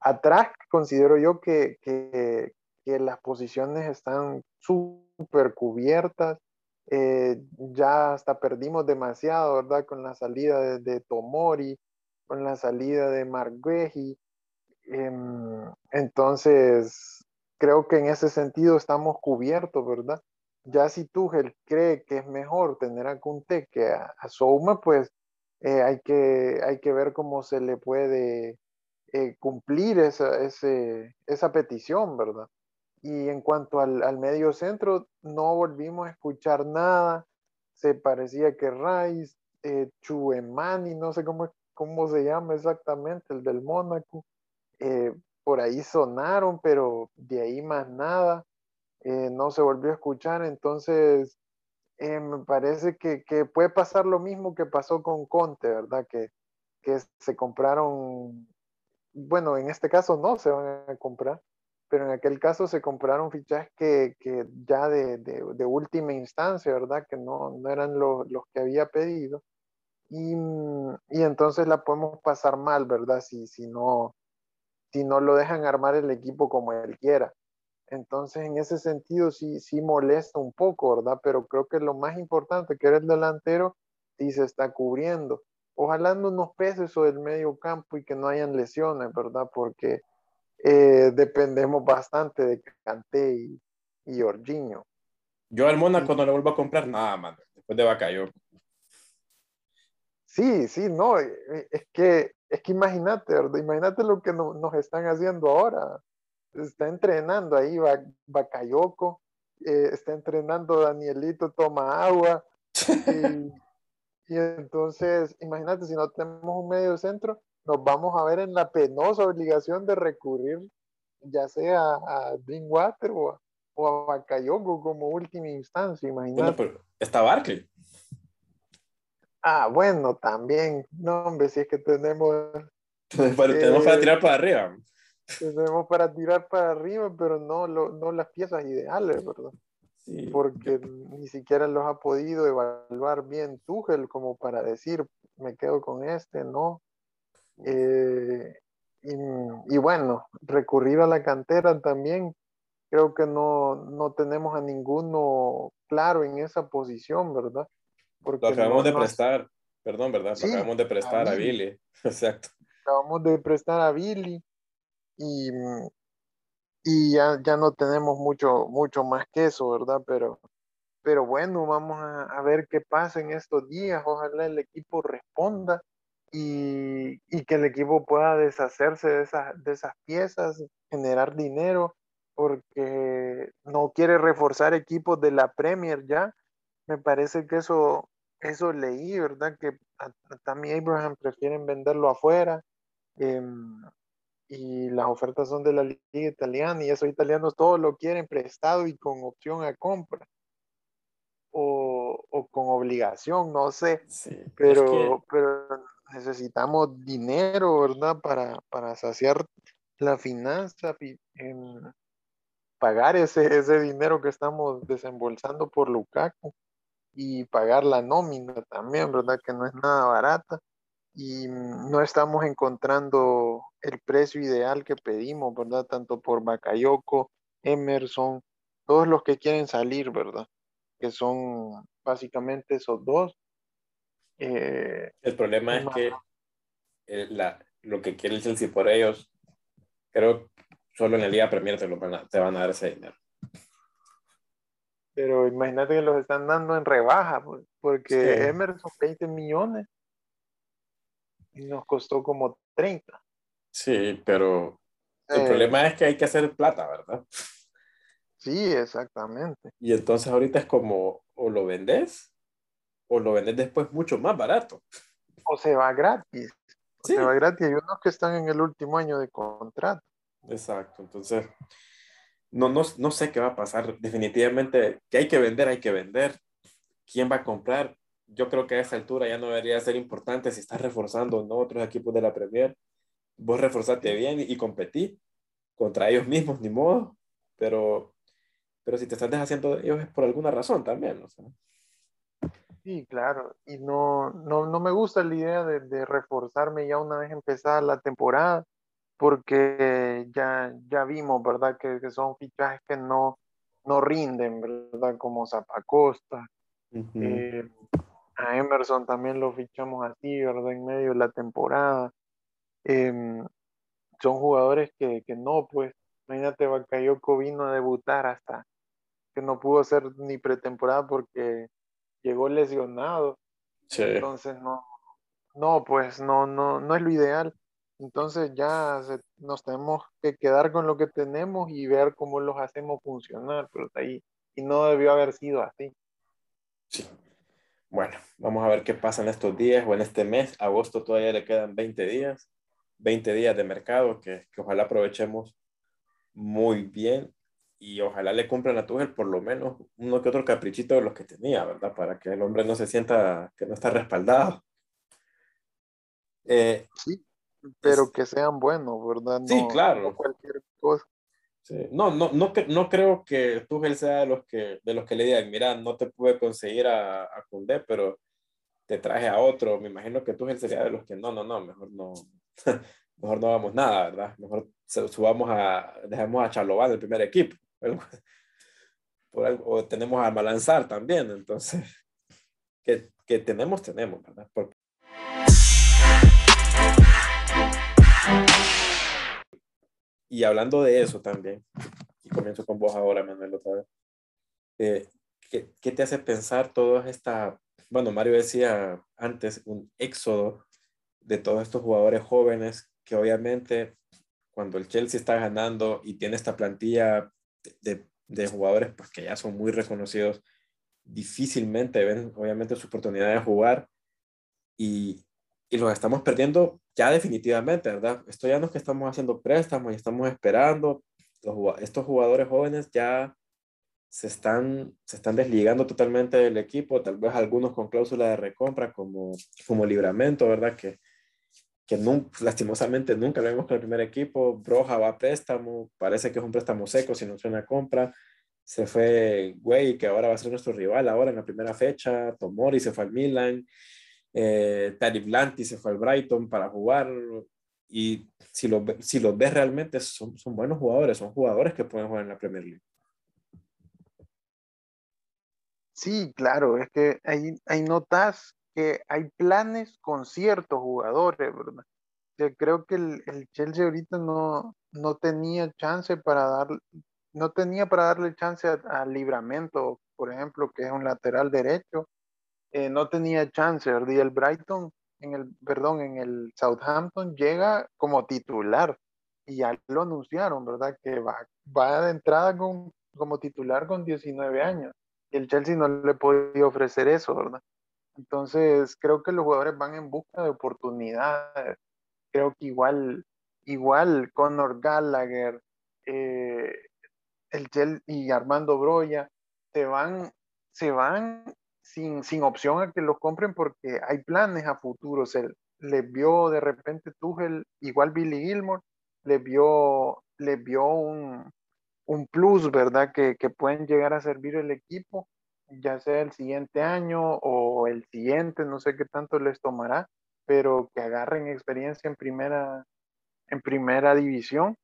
Atrás considero yo que, que, que las posiciones están súper cubiertas. Eh, ya hasta perdimos demasiado, ¿verdad? Con la salida de, Tomori, con la salida de Margueji. Eh, entonces, creo que en ese sentido estamos cubiertos, ¿verdad? Ya si Tuchel cree que es mejor tener a Kunte que a, Souma, pues eh, hay, que, hay que ver cómo se le puede eh, cumplir esa, esa petición, ¿verdad? Y en cuanto al, al, medio centro, no volvimos a escuchar nada. Se parecía que Rice, eh, Chuemani, no sé cómo, cómo se llama exactamente, el del Mónaco, eh, por ahí sonaron, pero de ahí más nada, eh, no se volvió a escuchar, entonces eh, me parece que, que, puede pasar lo mismo que pasó con Conte, ¿verdad? Que, que se compraron, bueno, en este caso no se van a comprar, pero en aquel caso se compraron fichajes que, que ya de, de, de, última instancia, ¿verdad? Que no, no eran los, los que había pedido. Y, y, entonces la podemos pasar mal, ¿verdad? Si, si no, si no lo dejan armar el equipo como él quiera. Entonces, en ese sentido, sí, sí molesta un poco, ¿verdad? Pero creo que lo más importante, que era el delantero, sí se está cubriendo. Ojalá no nos pese eso del medio campo y que no hayan lesiones, ¿verdad? Porque eh, dependemos bastante de Canté y, y. Yo al Mónaco no le vuelvo a comprar nada, man, después de Bacayo. Sí, sí, no, eh, eh, es que es que imagínate. Imagínate lo que nos están haciendo ahora. Está entrenando ahí Bakayoko, eh, está entrenando Danielito, toma agua. Y, entonces, imagínate, si no tenemos un medio centro, nos vamos a ver en la penosa obligación de recurrir ya sea a Drinkwater o a, o a Bakayoko como última instancia, imagínate. Bueno, está Barkley. Ah, bueno, también. No, hombre, si es que tenemos. tenemos para tirar para arriba. Tenemos para tirar para arriba, pero no, no las piezas ideales, ¿verdad? Porque ni siquiera los ha podido evaluar bien Tuchel como para decir, me quedo con este, ¿no? Eh, y, y bueno, recurrir a la cantera también, creo que no, no tenemos a ninguno claro en esa posición, ¿verdad? Porque lo acabamos de prestar, perdón, ¿verdad? lo acabamos de prestar a Billy. Exacto. Acabamos de prestar a Billy y, y ya, ya no tenemos mucho, mucho más que eso, ¿verdad? Pero, pero bueno, vamos a, a ver qué pasa en estos días. Ojalá el equipo responda y, y, que el equipo pueda deshacerse de esas, de esas piezas, generar dinero, porque no quiere reforzar equipos de la Premier ya. Me parece que eso, eso leí, ¿verdad? Que también Abraham prefieren venderlo afuera. Em, y las ofertas son de la liga italiana y esos italianos todos lo quieren prestado y con opción a compra o, o con obligación, no sé, pero, pero necesitamos dinero, ¿verdad? Para, para saciar la finanza, en pagar ese, ese dinero que estamos desembolsando por Lukaku y pagar la nómina también, ¿verdad? Que no es nada barata y no estamos encontrando el precio ideal que pedimos, ¿verdad? Tanto por Bakayoko, Emerson, todos los que quieren salir, ¿verdad? Que son básicamente esos dos. Eh, el problema es que eh, la, lo que quiere el Chelsea por ellos, creo solo en el día Premier te, lo van a, te van a dar ese dinero. Pero imagínate que los están dando en rebaja, pues, porque Emerson 20 millones y nos costó como 30. Sí, pero el problema es que hay que hacer plata, ¿verdad? Sí, exactamente. Y entonces ahorita es como, o lo vendes, o lo vendes después mucho más barato. O se va gratis. se va gratis. Hay unos que están en el último año de contrato. Exacto, entonces no, no, no sé qué va a pasar. Definitivamente que hay que vender, hay que vender. ¿Quién va a comprar? yo creo que a esa altura ya no debería ser importante si estás reforzando no otros equipos de la Premier. Vos reforzate bien y, competí contra ellos mismos, ni modo, pero, pero si te estás deshaciendo de ellos es por alguna razón también. ¿no? Sí, claro, y no, no, no me gusta la idea de, de, reforzarme ya una vez empezada la temporada, porque ya, ya vimos, ¿verdad? Que, que son fichajes que no, no rinden, ¿verdad? Como Zapacosta, uh a Emerson también lo fichamos así, ¿verdad? En medio de la temporada. Em, son jugadores que, que, no, pues, imagínate, Bakayoko vino a debutar hasta que no pudo ser ni pretemporada porque llegó lesionado. Entonces, no, no, pues, no, no, no es lo ideal. Entonces ya nos tenemos que quedar con lo que tenemos y ver cómo los hacemos funcionar, pero ahí, y no debió haber sido así. Sí. Bueno, vamos a ver qué pasa en estos días o en este mes. Agosto todavía le quedan 20 días, 20 días de mercado que, que ojalá aprovechemos muy bien y ojalá le cumplan a Tuchel por lo menos uno que otro caprichito de los que tenía, ¿verdad? Para que el hombre no se sienta que no está respaldado. Eh, sí, pero que sean buenos, ¿verdad? sí, claro. cualquier cosa. No, no, no, no creo que Tuchel sea de los que, de los que le digan, mira, no te pude conseguir a, a pero te traje a otro. Me imagino que Tuchel sería de los que no, no, no, mejor no, mejor no vamos nada, ¿verdad? Mejor subamos a, dejemos a Charlovan el primer equipo. Por algo, o tenemos a Malanzar también, entonces, que, que tenemos, tenemos, ¿verdad? Y hablando de eso también, y comienzo con vos ahora, Manuel, otra vez. Eh, ¿qué, ¿qué, te hace pensar toda esta, bueno, Mario decía antes, un éxodo de todos estos jugadores jóvenes que obviamente cuando el Chelsea está ganando y tiene esta plantilla de, de jugadores pues, que ya son muy reconocidos, difícilmente ven obviamente su oportunidad de jugar y, y los estamos perdiendo ya definitivamente, ¿verdad? Esto ya no es que estamos haciendo préstamos y estamos esperando. estos jugadores jóvenes ya se están, se están desligando totalmente del equipo, tal vez algunos con cláusula de recompra como, como libramento, ¿verdad? Que, que lastimosamente nunca lo vemos con el primer equipo. Broja va a préstamo, parece que es un préstamo seco si no es una compra. Se fue Güey, que ahora va a ser nuestro rival ahora en la primera fecha. Tomori se fue al Milan. Eh, Tari Blanti se fue al Brighton para jugar y si los si los ves realmente son, son buenos jugadores, son jugadores que pueden jugar en la Premier League. Sí, claro, es que ahí, ahí notas que hay planes con ciertos jugadores, ¿verdad? Yo creo que el, el, Chelsea ahorita no, no tenía chance para dar, no tenía para darle chance al Libramento, por ejemplo, que es un lateral derecho, eh, no tenía chance, ¿verdad? Y el Brighton, en el, perdón, en el Southampton llega como titular y ya lo anunciaron, ¿verdad? Que va, va de entrada con, como titular con 19 años. Y el Chelsea no le podía ofrecer eso, ¿verdad? Entonces, creo que los jugadores van en busca de oportunidades. Creo que igual, igual Conor Gallagher, eh, el y Armando Broya se van, se van sin, sin opción a que los compren porque hay planes a futuro. Se les vio de repente Tuchel, igual Billy Gilmore, les vio, les vio un, un plus, ¿verdad? Que, que pueden llegar a servir el equipo ya sea el siguiente año o el siguiente, no sé qué tanto les tomará, pero que agarren experiencia en primera, en primera división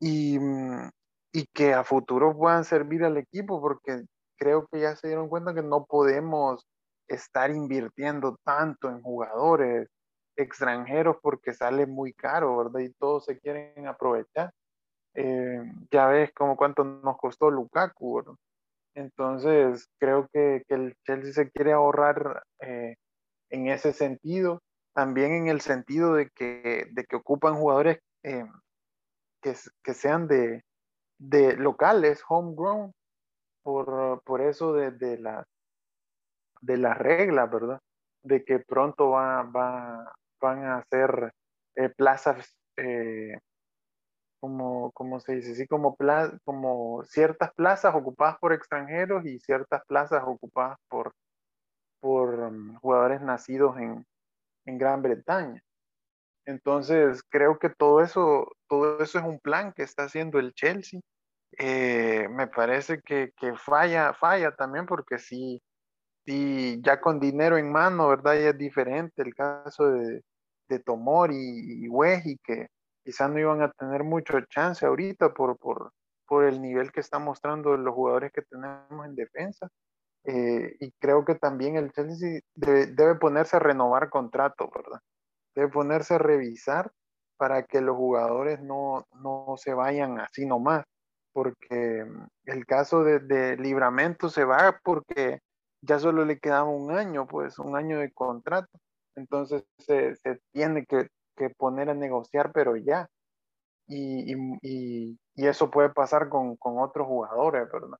y, mm, y que a futuro puedan servir al equipo, porque creo que ya se dieron cuenta que no podemos estar invirtiendo tanto en jugadores extranjeros porque sale muy caro, ¿verdad? Y todos se quieren aprovechar. Eh, ya ves como cuánto nos costó Lukaku, ¿verdad? Entonces, creo que, el Chelsea se quiere ahorrar eh, en ese sentido, también en el sentido de que, de que ocupan jugadores eh, que, que, sean de, de locales, homegrown, por, por eso de, de, la, de las reglas, ¿verdad? De que pronto va, va, van a hacer eh, plazas como, como se dice, sí, como, como ciertas plazas ocupadas por extranjeros y ciertas plazas ocupadas por, por mm, jugadores nacidos en, en, Gran Bretaña. Entonces, creo que todo eso, todo eso es un plan que está haciendo el Chelsea. Eh, me parece que, que, falla, falla también porque si, si ya con dinero en mano, ¿verdad? Ya es diferente el caso de, de Tomori y, y que quizás no iban a tener mucho chance ahorita por, por, por el nivel que están mostrando los jugadores que tenemos en defensa. Eh, y creo que también el Chelsea debe, ponerse a renovar contrato, ¿verdad? Debe ponerse a revisar para que los jugadores no, no se vayan así nomás, porque el caso de, de, Libramento se va porque ya solo le quedaba un año, pues un año de contrato. Entonces se, se tiene que que poner a negociar, pero ya. Y, y, y eso puede pasar con, con, otros jugadores, ¿verdad?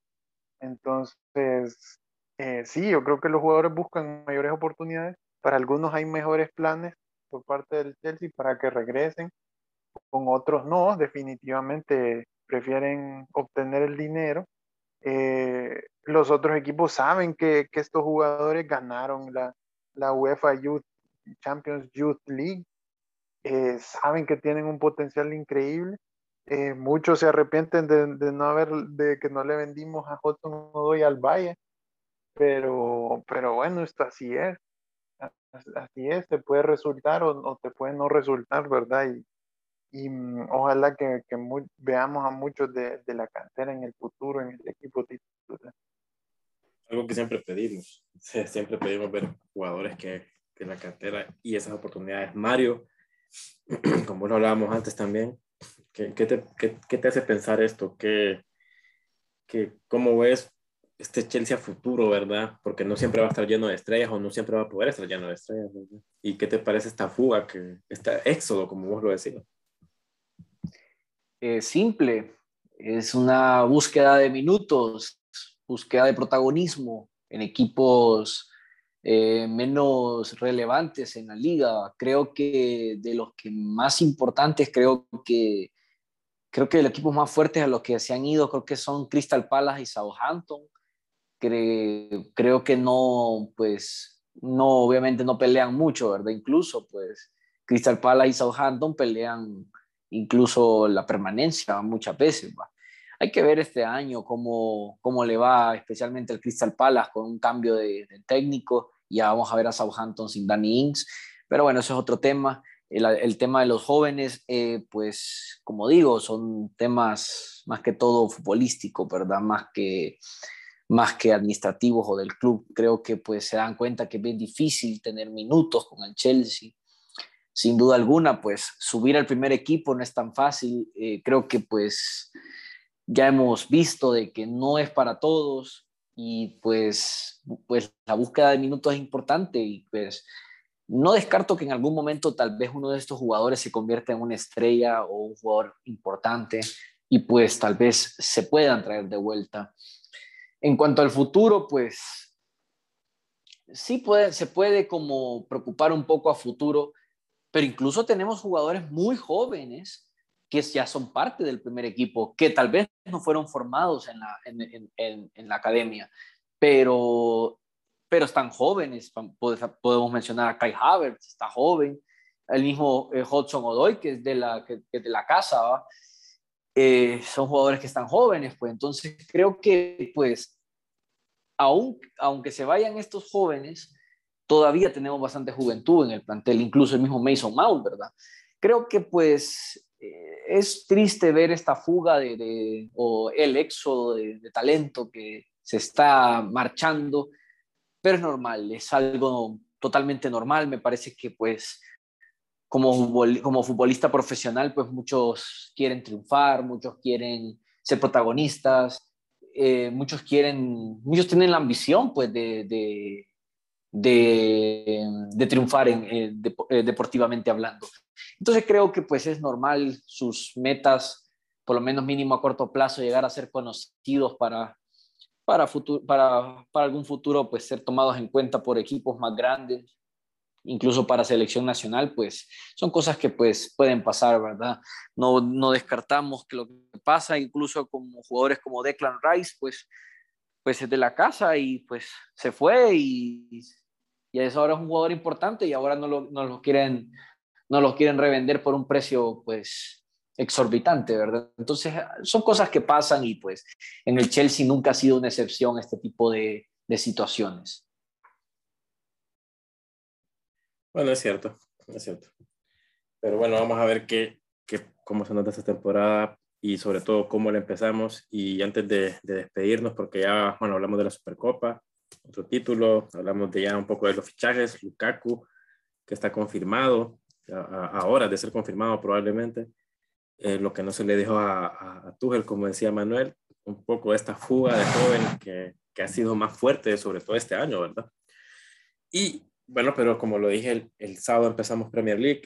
Entonces, eh, sí, yo creo que los jugadores buscan mayores oportunidades. Para algunos hay mejores planes por parte del Chelsea para que regresen. Con otros no, definitivamente prefieren obtener el dinero. Eh, los otros equipos saben que, que estos jugadores ganaron la, la UEFA Youth Champions Youth League eh, saben que tienen un potencial increíble. Eh, muchos se arrepienten de, no haber, de que no le vendimos a Hudson doy al Valle, pero, pero bueno, esto así es. Así es, te puede resultar o, te puede no resultar, ¿verdad? Y, y mm, ojalá que, que veamos a muchos de, de, la cantera en el futuro, en el equipo titular. Algo que siempre pedimos, siempre pedimos ver jugadores que, que la cantera y esas oportunidades. Mario, como lo hablábamos antes también, ¿qué, qué, te, qué, te, hace pensar esto? ¿Qué, qué, ¿Cómo ves este Chelsea futuro, verdad? Porque no siempre va a estar lleno de estrellas o no siempre va a poder estar lleno de estrellas. ¿Y qué te parece esta fuga, que, este éxodo, como vos lo decís? Eh, simple, es una búsqueda de minutos, búsqueda de protagonismo en equipos eh, menos relevantes en la liga. Creo que de los que más importantes, creo que creo que los equipos más fuertes a los que se han ido, creo que son Crystal Palace y Southampton. creo que no, pues, no, obviamente no pelean mucho, ¿verdad? Incluso, pues, Crystal Palace y Southampton pelean incluso la permanencia muchas veces, ¿va? Hay que ver este año cómo, cómo le va, especialmente el Crystal Palace con un cambio de, de técnico. Ya vamos a ver a Southampton sin Danny Ings. Pero bueno, eso es otro tema. el, tema de los jóvenes, eh, pues como digo, son temas más que todo futbolísticos, ¿verdad? Más que, más que administrativos o del club. Creo que pues se dan cuenta que es bien difícil tener minutos con el Chelsea. Sin duda alguna, pues subir al primer equipo no es tan fácil. Eh, creo que pues ya hemos visto de que no es para todos y pues, pues la búsqueda de minutos es importante y pues no descarto que en algún momento tal vez uno de estos jugadores se convierta en una estrella o un jugador importante y pues tal vez se puedan traer de vuelta. En cuanto al futuro, pues sí se puede como preocupar un poco a futuro, pero incluso tenemos jugadores muy jóvenes que ya son parte del primer equipo, que tal vez no fueron formados en la, en la academia, pero pero están jóvenes. Podemos mencionar a Kai Havertz, está joven. El mismo eh, Hudson Odoy, que es de la, que, de la casa, eh, son jugadores que están jóvenes. Pues entonces creo que, pues, aun, aunque se vayan estos jóvenes, todavía tenemos bastante juventud en el plantel, incluso el mismo Mason Mount, ¿verdad? Creo que, pues, es triste ver esta fuga de, o el éxodo de, talento que se está marchando pero es normal, es algo totalmente normal. Me parece que pues como, como futbolista profesional, pues muchos quieren triunfar, muchos quieren ser protagonistas, eh, muchos quieren, muchos tienen la ambición pues de, de, de, triunfar en, eh, eh, deportivamente hablando. Entonces creo que pues es normal sus metas, por lo menos mínimo a corto plazo, llegar a ser conocidos para, para, futuro, para, para algún futuro pues ser tomados en cuenta por equipos más grandes, incluso para selección nacional, pues son cosas que pues pueden pasar, ¿verdad? No, no descartamos que lo que pasa, incluso como jugadores como Declan Rice, pues, pues es de la casa y pues se fue y, y eso ahora es un jugador importante y ahora no lo, no lo quieren no lo quieren revender por un precio pues exorbitante, ¿verdad? Entonces, son cosas que pasan y pues en el Chelsea nunca ha sido una excepción este tipo de, de situaciones. Bueno, es cierto, es cierto. Pero bueno, vamos a ver qué, qué, cómo se nota esta temporada y sobre todo cómo la empezamos. Y antes de, de, despedirnos, porque ya, bueno, hablamos de la Supercopa, otro título, hablamos de ya un poco de los fichajes, Lukaku, que está confirmado, ahora de ser confirmado probablemente. Eh, lo que no se le dijo a, a, Tuchel, como decía Manuel, un poco esta fuga de joven que, que, ha sido más fuerte, sobre todo este año, ¿verdad? Y bueno, pero como lo dije, el, el, sábado empezamos Premier League.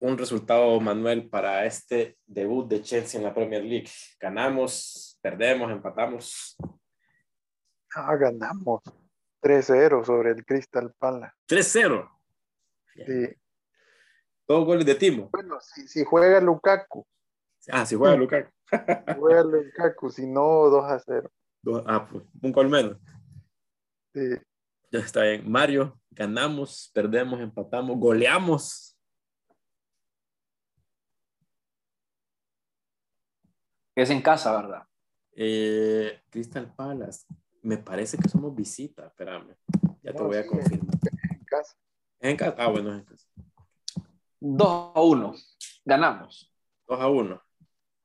Un resultado, Manuel, para este debut de Chelsea en la Premier League. ¿Ganamos, perdemos, empatamos? Ah, ganamos. 3-0 sobre el Crystal Palace. 3-0. Sí. Dos goles de Timo. Bueno, si, si juega Lukaku. Ah, si juega Lukaku. juega Lukaku, si no, 2 a 0. Ah, pues, un gol menos. Sí. Ya está bien. Mario, ganamos, perdemos, empatamos, goleamos. Es en casa, ¿verdad? Eh, Crystal Palace. Me parece que somos visita, espérame. Ya te voy a confirmar. En casa. En casa. Ah, bueno, en casa. 2 a 1. Ganamos. 2 a 1.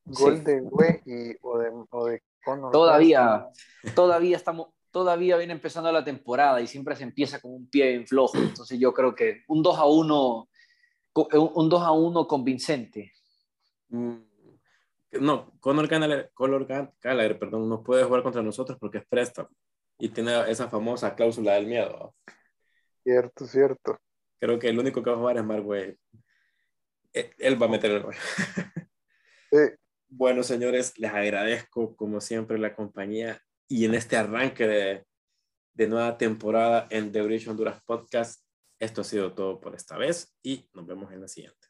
Gol sí. de Güey y, o de, o de Conor Todavía, todavía estamos, todavía viene empezando la temporada y siempre se empieza con un pie en flojo. Entonces yo creo que un 2 a 1, un 2 a 1 convincente. Mm, no, Conor Gallagher, Conor Gallagher, perdón, no puede jugar contra nosotros porque es préstamo y tiene esa famosa cláusula del miedo. Cierto, cierto. Creo que el único que va a jugar es Mark Wade. Él va a meter el gol. Sí. Bueno, señores, les agradezco como siempre la compañía y en este arranque de, de nueva temporada en The British Honduras Podcast. Esto ha sido todo por esta vez y nos vemos en la siguiente.